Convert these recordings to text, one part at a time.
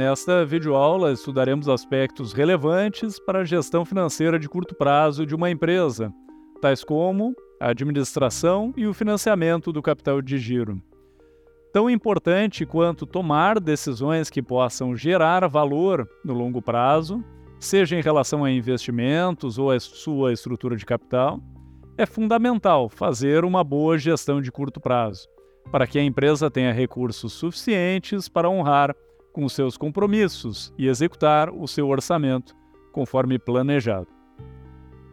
Nesta videoaula estudaremos aspectos relevantes para a gestão financeira de curto prazo de uma empresa, tais como a administração e o financiamento do capital de giro. Tão importante quanto tomar decisões que possam gerar valor no longo prazo, seja em relação a investimentos ou a sua estrutura de capital, é fundamental fazer uma boa gestão de curto prazo, para que a empresa tenha recursos suficientes para honrar com seus compromissos e executar o seu orçamento conforme planejado.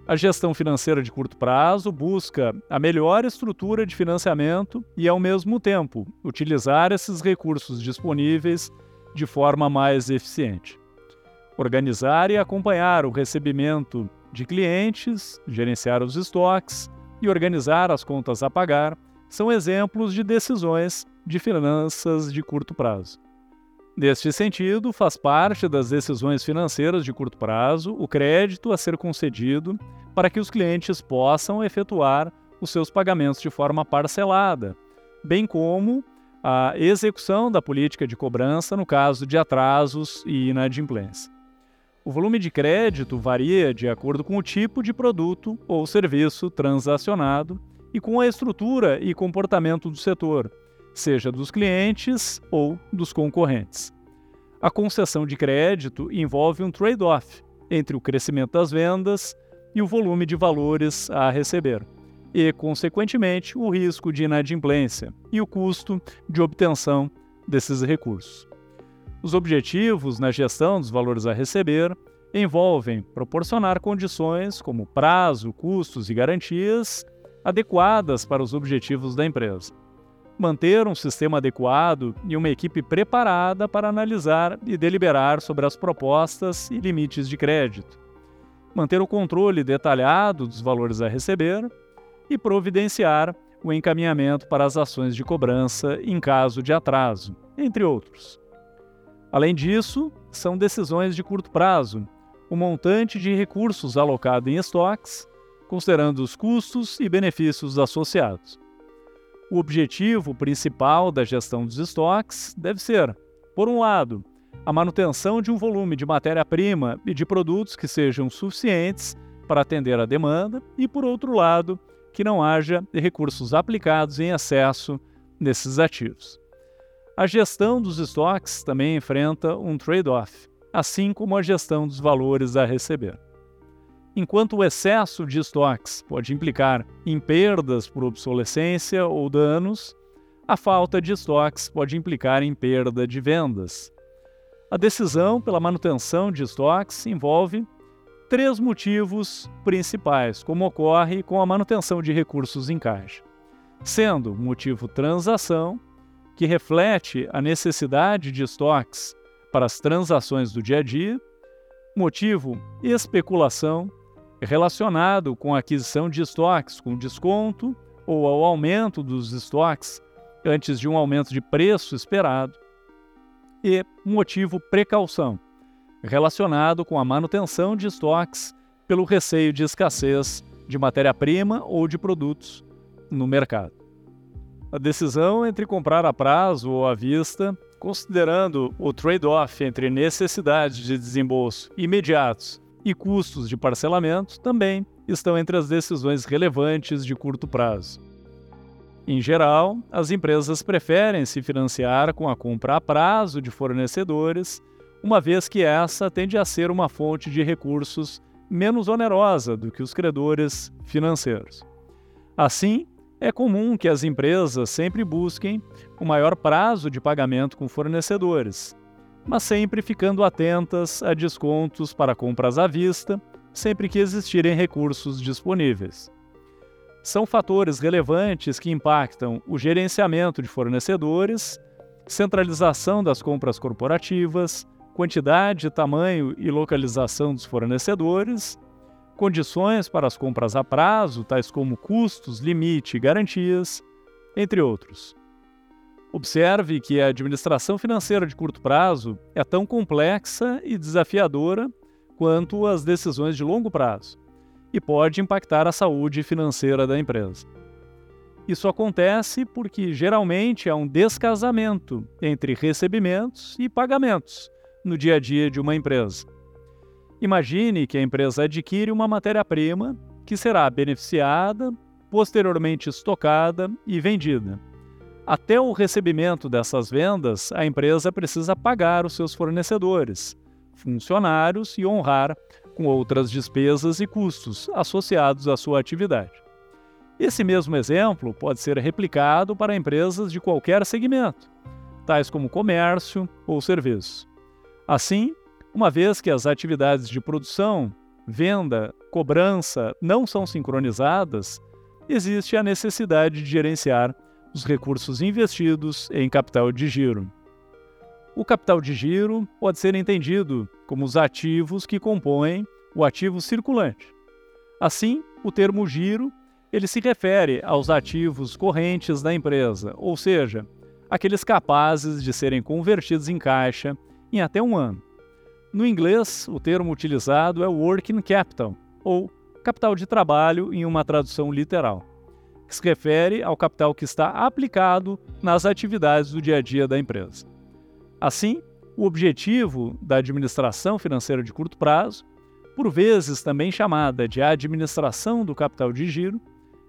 A gestão financeira de curto prazo busca a melhor estrutura de financiamento e, ao mesmo tempo, utilizar esses recursos disponíveis de forma mais eficiente. Organizar e acompanhar o recebimento de clientes, gerenciar os estoques e organizar as contas a pagar são exemplos de decisões de finanças de curto prazo. Neste sentido, faz parte das decisões financeiras de curto prazo o crédito a ser concedido para que os clientes possam efetuar os seus pagamentos de forma parcelada, bem como a execução da política de cobrança no caso de atrasos e inadimplência. O volume de crédito varia de acordo com o tipo de produto ou serviço transacionado e com a estrutura e comportamento do setor, seja dos clientes ou dos concorrentes. A concessão de crédito envolve um trade-off entre o crescimento das vendas e o volume de valores a receber, e, consequentemente, o risco de inadimplência e o custo de obtenção desses recursos. Os objetivos na gestão dos valores a receber envolvem proporcionar condições como prazo, custos e garantias adequadas para os objetivos da empresa. Manter um sistema adequado e uma equipe preparada para analisar e deliberar sobre as propostas e limites de crédito. Manter o controle detalhado dos valores a receber e providenciar o encaminhamento para as ações de cobrança em caso de atraso, entre outros. Além disso, são decisões de curto prazo, o montante de recursos alocado em estoques considerando os custos e benefícios associados. O objetivo principal da gestão dos estoques deve ser, por um lado, a manutenção de um volume de matéria-prima e de produtos que sejam suficientes para atender a demanda, e, por outro lado, que não haja recursos aplicados em excesso nesses ativos. A gestão dos estoques também enfrenta um trade-off, assim como a gestão dos valores a receber. Enquanto o excesso de estoques pode implicar em perdas por obsolescência ou danos, a falta de estoques pode implicar em perda de vendas. A decisão pela manutenção de estoques envolve três motivos principais, como ocorre com a manutenção de recursos em caixa, sendo o motivo transação, que reflete a necessidade de estoques para as transações do dia a dia, motivo especulação, relacionado com a aquisição de estoques com desconto ou ao aumento dos estoques antes de um aumento de preço esperado, e motivo precaução, relacionado com a manutenção de estoques pelo receio de escassez de matéria-prima ou de produtos no mercado. A decisão entre comprar a prazo ou à vista, considerando o trade-off entre necessidades de desembolso imediatos e custos de parcelamento também estão entre as decisões relevantes de curto prazo. Em geral, as empresas preferem se financiar com a compra a prazo de fornecedores, uma vez que essa tende a ser uma fonte de recursos menos onerosa do que os credores financeiros. Assim, é comum que as empresas sempre busquem o maior prazo de pagamento com fornecedores, mas sempre ficando atentas a descontos para compras à vista, sempre que existirem recursos disponíveis. São fatores relevantes que impactam o gerenciamento de fornecedores, centralização das compras corporativas, quantidade, tamanho e localização dos fornecedores, condições para as compras a prazo, tais como custos, limite e garantias, entre outros. Observe que a administração financeira de curto prazo é tão complexa e desafiadora quanto as decisões de longo prazo e pode impactar a saúde financeira da empresa. Isso acontece porque geralmente há um descasamento entre recebimentos e pagamentos no dia a dia de uma empresa. Imagine que a empresa adquire uma matéria-prima que será beneficiada, posteriormente estocada e vendida. Até o recebimento dessas vendas, a empresa precisa pagar os seus fornecedores, funcionários e honrar com outras despesas e custos associados à sua atividade. Esse mesmo exemplo pode ser replicado para empresas de qualquer segmento, tais como comércio ou serviços. Assim, uma vez que as atividades de produção, venda, cobrança não são sincronizadas, existe a necessidade de gerenciar os recursos investidos em capital de giro. O capital de giro pode ser entendido como os ativos que compõem o ativo circulante. Assim, o termo giro ele se refere aos ativos correntes da empresa, ou seja, aqueles capazes de serem convertidos em caixa em até um ano. No inglês, o termo utilizado é working capital, ou capital de trabalho em uma tradução literal, que se refere ao capital que está aplicado nas atividades do dia a dia da empresa. Assim, o objetivo da administração financeira de curto prazo, por vezes também chamada de administração do capital de giro,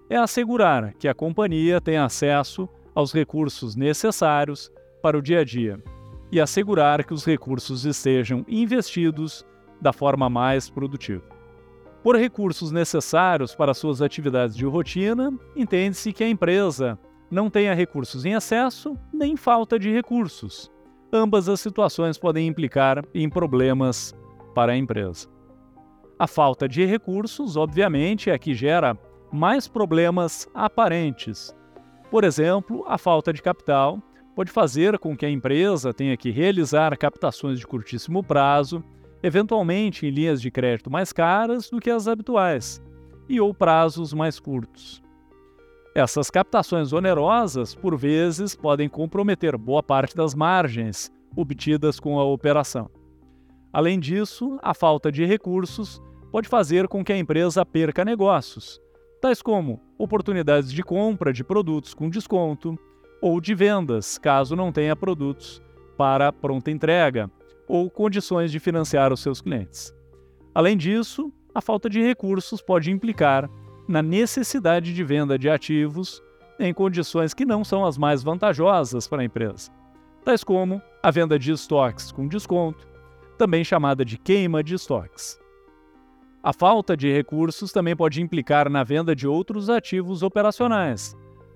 é assegurar que a companhia tenha acesso aos recursos necessários para o dia a dia e assegurar que os recursos estejam investidos da forma mais produtiva. Por recursos necessários para suas atividades de rotina, entende-se que a empresa não tenha recursos em excesso nem falta de recursos, ambas as situações podem implicar em problemas para a empresa. A falta de recursos, obviamente, é que gera mais problemas aparentes. Por exemplo, a falta de capital pode fazer com que a empresa tenha que realizar captações de curtíssimo prazo, eventualmente em linhas de crédito mais caras do que as habituais, e ou prazos mais curtos. Essas captações onerosas, por vezes, podem comprometer boa parte das margens obtidas com a operação. Além disso, a falta de recursos pode fazer com que a empresa perca negócios, tais como oportunidades de compra de produtos com desconto ou de vendas, caso não tenha produtos para pronta entrega ou condições de financiar os seus clientes. Além disso, a falta de recursos pode implicar na necessidade de venda de ativos em condições que não são as mais vantajosas para a empresa, tais como a venda de estoques com desconto, também chamada de queima de estoques. A falta de recursos também pode implicar na venda de outros ativos operacionais,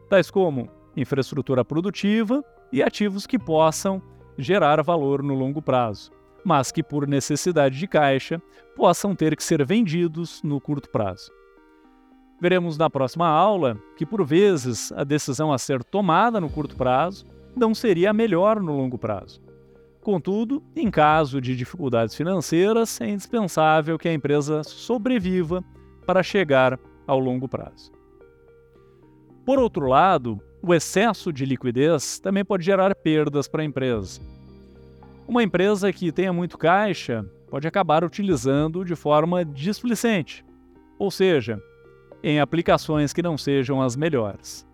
tais como infraestrutura produtiva e ativos que possam gerar valor no longo prazo, mas que, por necessidade de caixa, possam ter que ser vendidos no curto prazo. Veremos na próxima aula que, por vezes, a decisão a ser tomada no curto prazo não seria a melhor no longo prazo. Contudo, em caso de dificuldades financeiras, é indispensável que a empresa sobreviva para chegar ao longo prazo. Por outro lado, o excesso de liquidez também pode gerar perdas para a empresa. Uma empresa que tenha muito caixa pode acabar utilizando de forma displicente, ou seja, em aplicações que não sejam as melhores.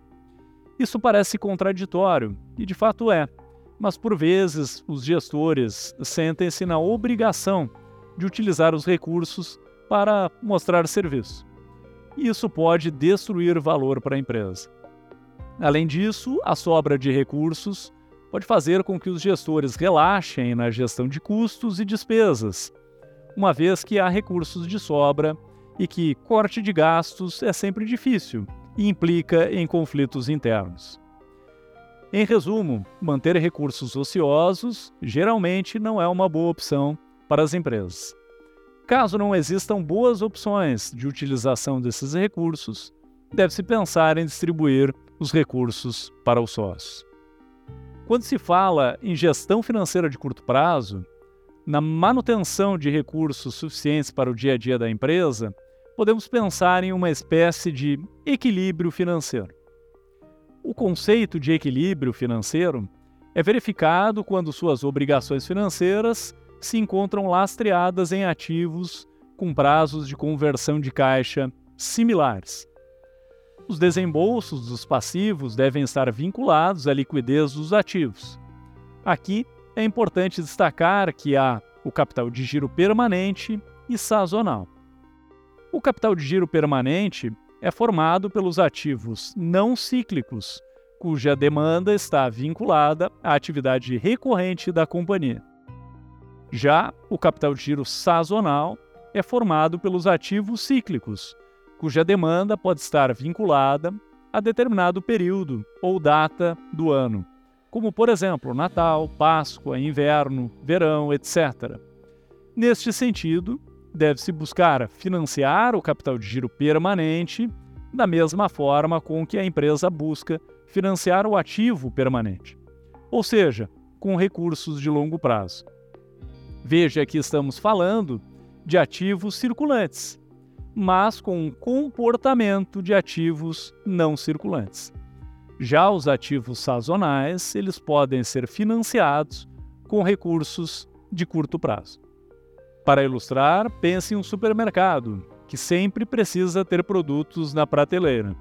Isso parece contraditório, e de fato é, mas por vezes os gestores sentem-se na obrigação de utilizar os recursos para mostrar serviço. Isso pode destruir valor para a empresa. Além disso, a sobra de recursos pode fazer com que os gestores relaxem na gestão de custos e despesas, uma vez que há recursos de sobra e que corte de gastos é sempre difícil e implica em conflitos internos. Em resumo, manter recursos ociosos geralmente não é uma boa opção para as empresas. Caso não existam boas opções de utilização desses recursos, deve-se pensar em distribuir os recursos para os sócios. Quando se fala em gestão financeira de curto prazo, na manutenção de recursos suficientes para o dia a dia da empresa, podemos pensar em uma espécie de equilíbrio financeiro. O conceito de equilíbrio financeiro é verificado quando suas obrigações financeiras se encontram lastreadas em ativos com prazos de conversão de caixa similares. Os desembolsos dos passivos devem estar vinculados à liquidez dos ativos. Aqui é importante destacar que há o capital de giro permanente e sazonal. O capital de giro permanente é formado pelos ativos não cíclicos, cuja demanda está vinculada à atividade recorrente da companhia. Já o capital de giro sazonal é formado pelos ativos cíclicos, cuja demanda pode estar vinculada a determinado período ou data do ano, como por exemplo Natal, Páscoa, Inverno, Verão, etc. Neste sentido, deve-se buscar financiar o capital de giro permanente da mesma forma com que a empresa busca financiar o ativo permanente, ou seja, com recursos de longo prazo. Veja que estamos falando de ativos circulantes, mas com um comportamento de ativos não circulantes. Já os ativos sazonais, eles podem ser financiados com recursos de curto prazo. Para ilustrar, pense em um supermercado, que sempre precisa ter produtos na prateleira.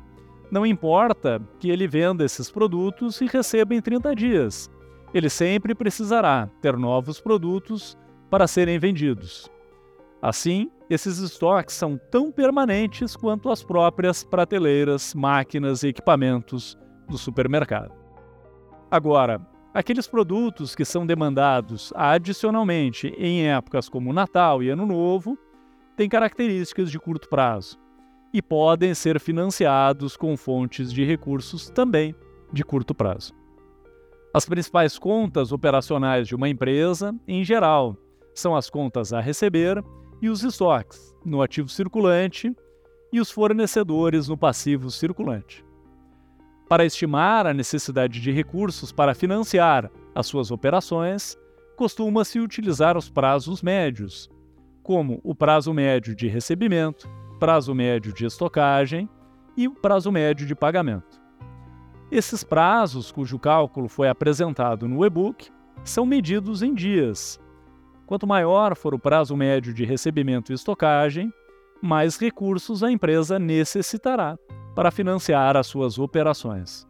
Não importa que ele venda esses produtos e receba em 30 dias. Ele sempre precisará ter novos produtos para serem vendidos. Assim, esses estoques são tão permanentes quanto as próprias prateleiras, máquinas e equipamentos do supermercado. Agora, aqueles produtos que são demandados adicionalmente em épocas como Natal e Ano Novo têm características de curto prazo e podem ser financiados com fontes de recursos também de curto prazo. As principais contas operacionais de uma empresa, em geral, são as contas a receber e os estoques no ativo circulante e os fornecedores no passivo circulante. Para estimar a necessidade de recursos para financiar as suas operações, costuma-se utilizar os prazos médios, como o prazo médio de recebimento, prazo médio de estocagem e o prazo médio de pagamento. Esses prazos, cujo cálculo foi apresentado no e-book, são medidos em dias. Quanto maior for o prazo médio de recebimento e estocagem, mais recursos a empresa necessitará para financiar as suas operações.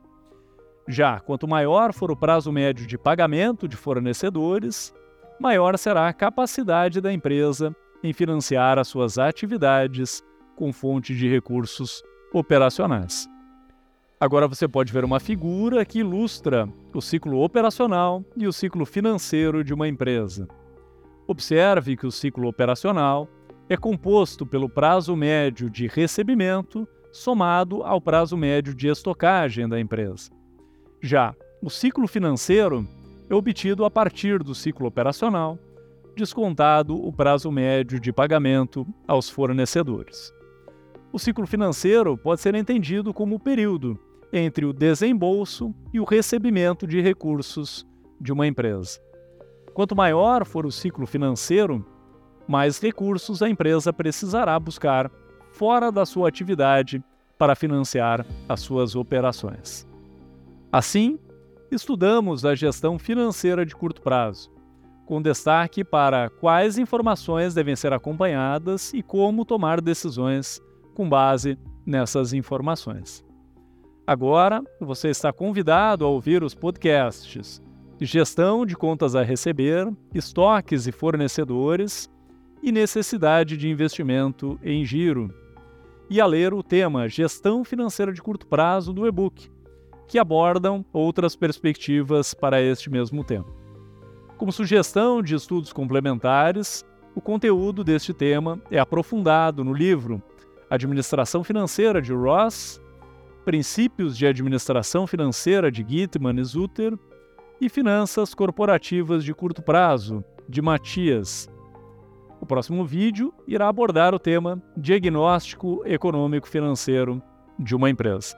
Já quanto maior for o prazo médio de pagamento de fornecedores, maior será a capacidade da empresa em financiar as suas atividades com fonte de recursos operacionais. Agora você pode ver uma figura que ilustra o ciclo operacional e o ciclo financeiro de uma empresa. Observe que o ciclo operacional é composto pelo prazo médio de recebimento somado ao prazo médio de estocagem da empresa. Já o ciclo financeiro é obtido a partir do ciclo operacional, descontado o prazo médio de pagamento aos fornecedores. O ciclo financeiro pode ser entendido como o período entre o desembolso e o recebimento de recursos de uma empresa. Quanto maior for o ciclo financeiro, mais recursos a empresa precisará buscar fora da sua atividade para financiar as suas operações. Assim, estudamos a gestão financeira de curto prazo, com destaque para quais informações devem ser acompanhadas e como tomar decisões com base nessas informações. Agora, você está convidado a ouvir os podcasts Gestão de contas a receber, estoques e fornecedores e necessidade de investimento em giro, e a ler o tema Gestão Financeira de Curto Prazo do e-book, que abordam outras perspectivas para este mesmo tema. Como sugestão de estudos complementares, o conteúdo deste tema é aprofundado no livro Administração Financeira de Ross, Princípios de Administração Financeira de Gitman e Zutter e Finanças Corporativas de Curto Prazo, de Matias. O próximo vídeo irá abordar o tema Diagnóstico Econômico Financeiro de uma empresa.